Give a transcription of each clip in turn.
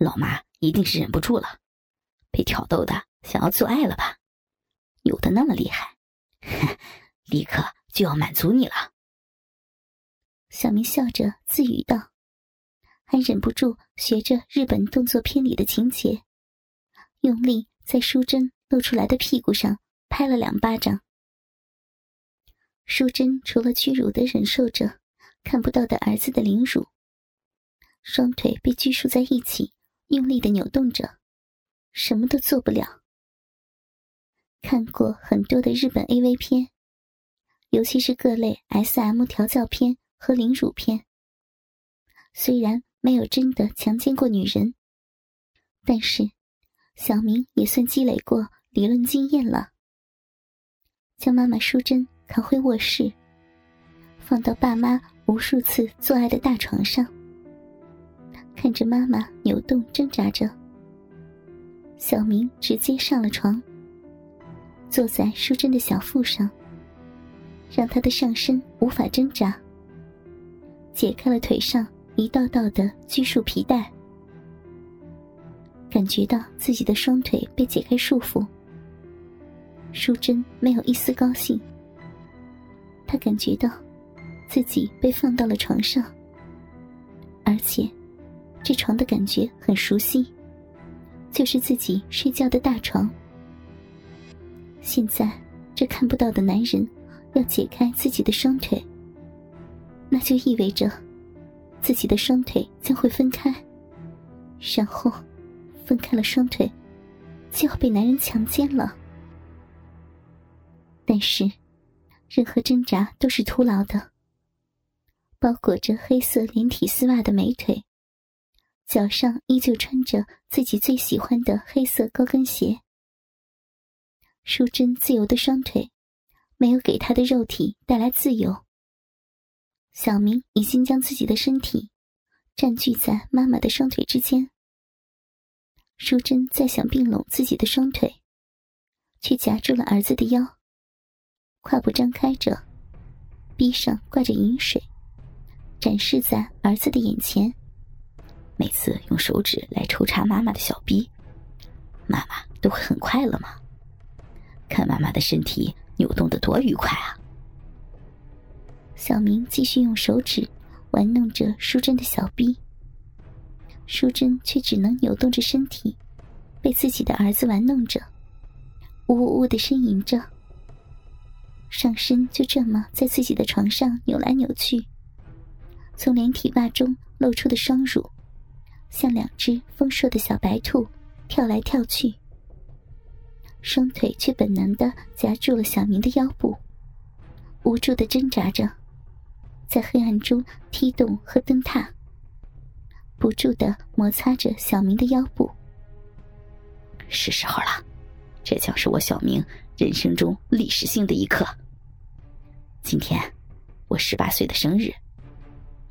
老妈一定是忍不住了，被挑逗的想要做爱了吧？扭的那么厉害，立刻就要满足你了。小明笑着自语道，还忍不住学着日本动作片里的情节，用力在淑珍露出来的屁股上拍了两巴掌。淑珍除了屈辱的忍受着看不到的儿子的凌辱，双腿被拘束在一起，用力的扭动着，什么都做不了。看过很多的日本 AV 片，尤其是各类 SM 调教片和凌辱片。虽然没有真的强奸过女人，但是小明也算积累过理论经验了。将妈妈淑珍扛回卧室，放到爸妈无数次做爱的大床上，看着妈妈扭动挣扎着，小明直接上了床。坐在淑珍的小腹上，让她的上身无法挣扎，解开了腿上一道道的拘束皮带，感觉到自己的双腿被解开束缚。淑珍没有一丝高兴，她感觉到自己被放到了床上，而且这床的感觉很熟悉，就是自己睡觉的大床。现在，这看不到的男人要解开自己的双腿，那就意味着自己的双腿将会分开，然后分开了双腿，就要被男人强奸了。但是，任何挣扎都是徒劳的。包裹着黑色连体丝袜的美腿，脚上依旧穿着自己最喜欢的黑色高跟鞋。淑珍自由的双腿，没有给她的肉体带来自由。小明已经将自己的身体占据在妈妈的双腿之间。淑珍再想并拢自己的双腿，却夹住了儿子的腰。胯部张开着，臂上挂着饮水，展示在儿子的眼前。每次用手指来抽插妈妈的小臂，妈妈都会很快乐吗？看妈妈的身体扭动的多愉快啊！小明继续用手指玩弄着淑珍的小臂，淑珍却只能扭动着身体，被自己的儿子玩弄着，呜呜呜的呻吟着，上身就这么在自己的床上扭来扭去，从连体袜中露出的双乳，像两只丰硕的小白兔，跳来跳去。双腿却本能的夹住了小明的腰部，无助的挣扎着，在黑暗中踢动和蹬踏，不住的摩擦着小明的腰部。是时候了，这将是我小明人生中历史性的一刻。今天，我十八岁的生日，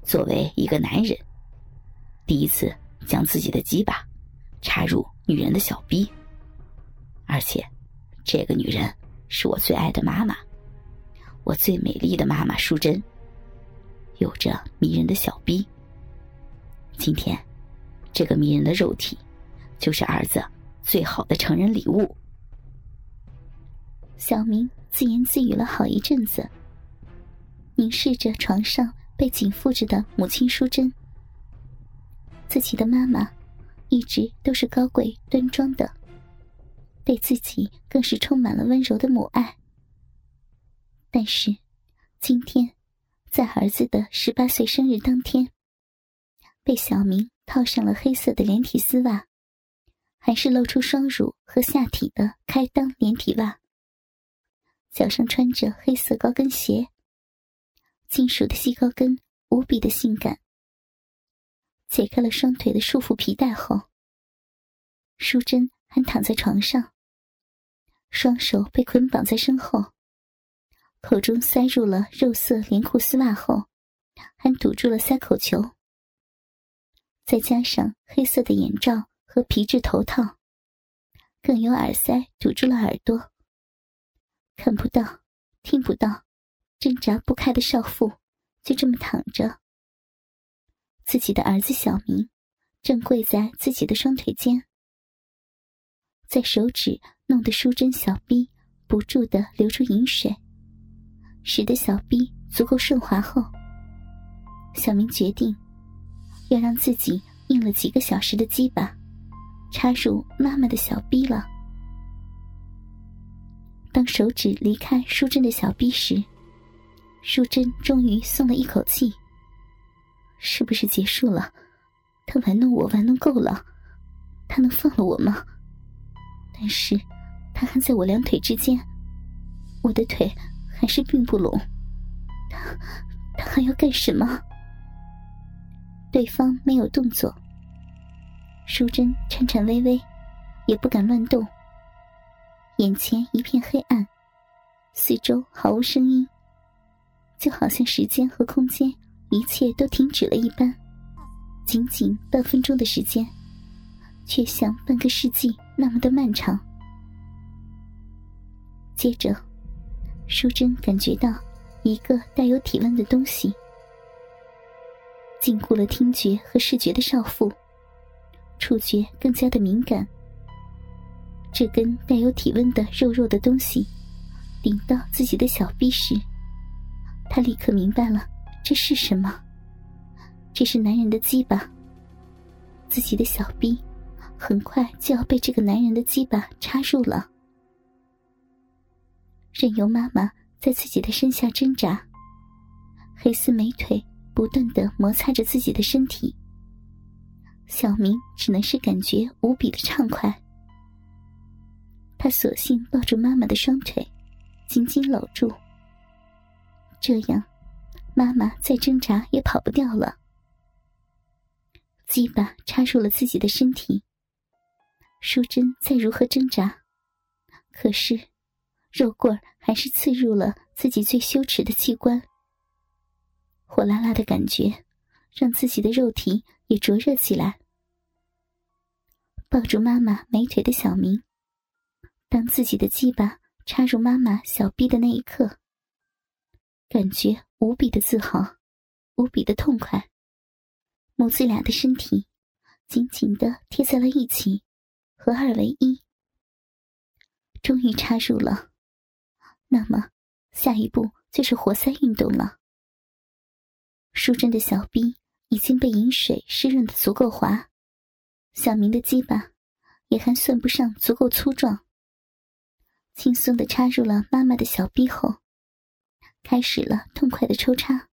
作为一个男人，第一次将自己的鸡巴插入女人的小逼。而且，这个女人是我最爱的妈妈，我最美丽的妈妈淑珍，有着迷人的小逼。今天，这个迷人的肉体，就是儿子最好的成人礼物。小明自言自语了好一阵子，凝视着床上被紧缚着的母亲淑珍。自己的妈妈，一直都是高贵端庄的。对自己更是充满了温柔的母爱。但是，今天，在儿子的十八岁生日当天，被小明套上了黑色的连体丝袜，还是露出双乳和下体的开裆连体袜，脚上穿着黑色高跟鞋，金属的细高跟无比的性感。解开了双腿的束缚皮带后，淑珍还躺在床上。双手被捆绑在身后，口中塞入了肉色连裤丝袜后，还堵住了塞口球。再加上黑色的眼罩和皮质头套，更有耳塞堵住了耳朵，看不到，听不到，挣扎不开的少妇就这么躺着。自己的儿子小明，正跪在自己的双腿间，在手指弄得淑贞小臂不住的流出饮水，使得小臂足够顺滑后，小明决定要让自己硬了几个小时的鸡巴插入妈妈的小臂了。当手指离开淑贞的小臂时，淑贞终于松了一口气。是不是结束了？他玩弄我玩弄够了，他能放了我吗？但是，他还在我两腿之间，我的腿还是并不拢。他，他还要干什么？对方没有动作，淑贞颤颤巍巍，也不敢乱动。眼前一片黑暗，四周毫无声音，就好像时间和空间一切都停止了一般。仅仅半分钟的时间，却像半个世纪那么的漫长。接着，淑贞感觉到一个带有体温的东西，禁锢了听觉和视觉的少妇，触觉更加的敏感。这根带有体温的肉肉的东西顶到自己的小臂时，他立刻明白了这是什么。这是男人的鸡巴，自己的小臂很快就要被这个男人的鸡巴插入了。任由妈妈在自己的身下挣扎，黑丝美腿不断的摩擦着自己的身体，小明只能是感觉无比的畅快。他索性抱住妈妈的双腿，紧紧搂住。这样，妈妈再挣扎也跑不掉了。鸡巴插入了自己的身体，淑珍再如何挣扎，可是肉棍还是刺入了自己最羞耻的器官。火辣辣的感觉让自己的肉体也灼热起来。抱住妈妈美腿的小明。当自己的鸡巴插入妈妈小臂的那一刻，感觉无比的自豪，无比的痛快。母子俩的身体紧紧的贴在了一起，合二为一。终于插入了，那么下一步就是活塞运动了。淑贞的小臂已经被饮水湿润的足够滑，小明的鸡巴也还算不上足够粗壮。轻松的插入了妈妈的小臂后，开始了痛快的抽插。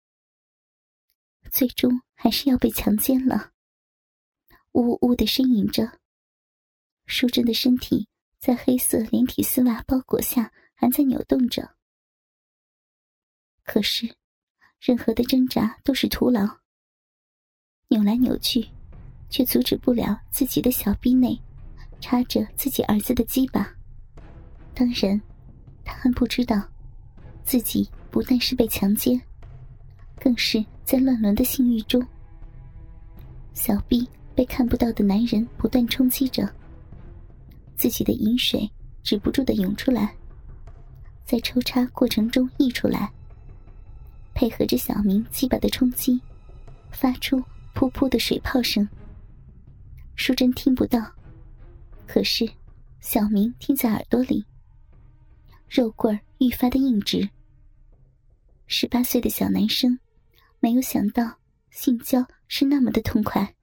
最终还是要被强奸了，呜呜的呻吟着。淑珍的身体在黑色连体丝袜包裹下还在扭动着，可是任何的挣扎都是徒劳。扭来扭去，却阻止不了自己的小臂内插着自己儿子的鸡巴。当然，他还不知道，自己不但是被强奸，更是在乱伦的性欲中。小臂被看不到的男人不断冲击着，自己的饮水止不住的涌出来，在抽插过程中溢出来，配合着小明鸡巴的冲击，发出噗噗的水泡声。淑贞听不到，可是小明听在耳朵里。肉棍儿愈发的硬直。十八岁的小男生，没有想到性交是那么的痛快，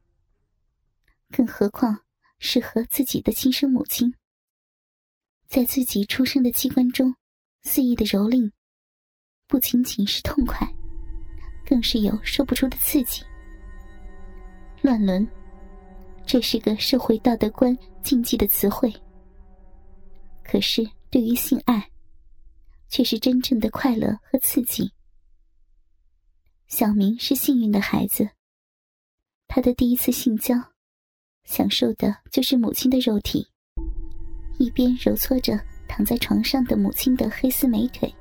更何况是和自己的亲生母亲，在自己出生的器官中肆意的蹂躏，不仅仅是痛快，更是有说不出的刺激。乱伦，这是个社会道德观禁忌的词汇，可是对于性爱。却是真正的快乐和刺激。小明是幸运的孩子，他的第一次性交，享受的就是母亲的肉体，一边揉搓着躺在床上的母亲的黑丝美腿，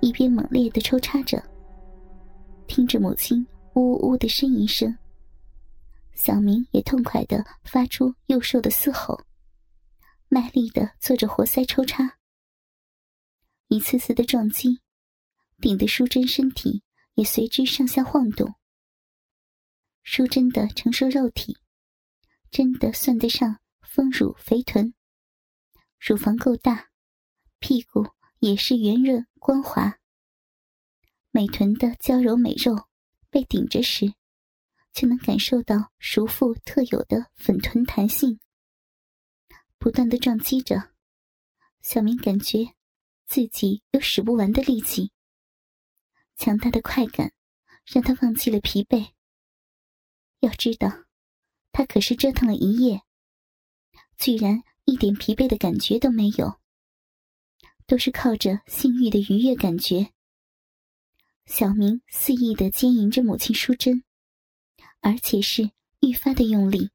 一边猛烈的抽插着，听着母亲呜呜呜的呻吟声，小明也痛快的发出幼兽的嘶吼，卖力的做着活塞抽插。一次次的撞击，顶得淑贞身体也随之上下晃动。淑贞的成熟肉体真的算得上丰乳肥臀，乳房够大，屁股也是圆润光滑。美臀的娇柔美肉被顶着时，就能感受到熟妇特有的粉臀弹性。不断的撞击着，小明感觉自己有使不完的力气。强大的快感让他忘记了疲惫。要知道，他可是折腾了一夜，居然一点疲惫的感觉都没有，都是靠着性欲的愉悦感觉。小明肆意的奸淫着母亲淑贞，而且是愈发的用力。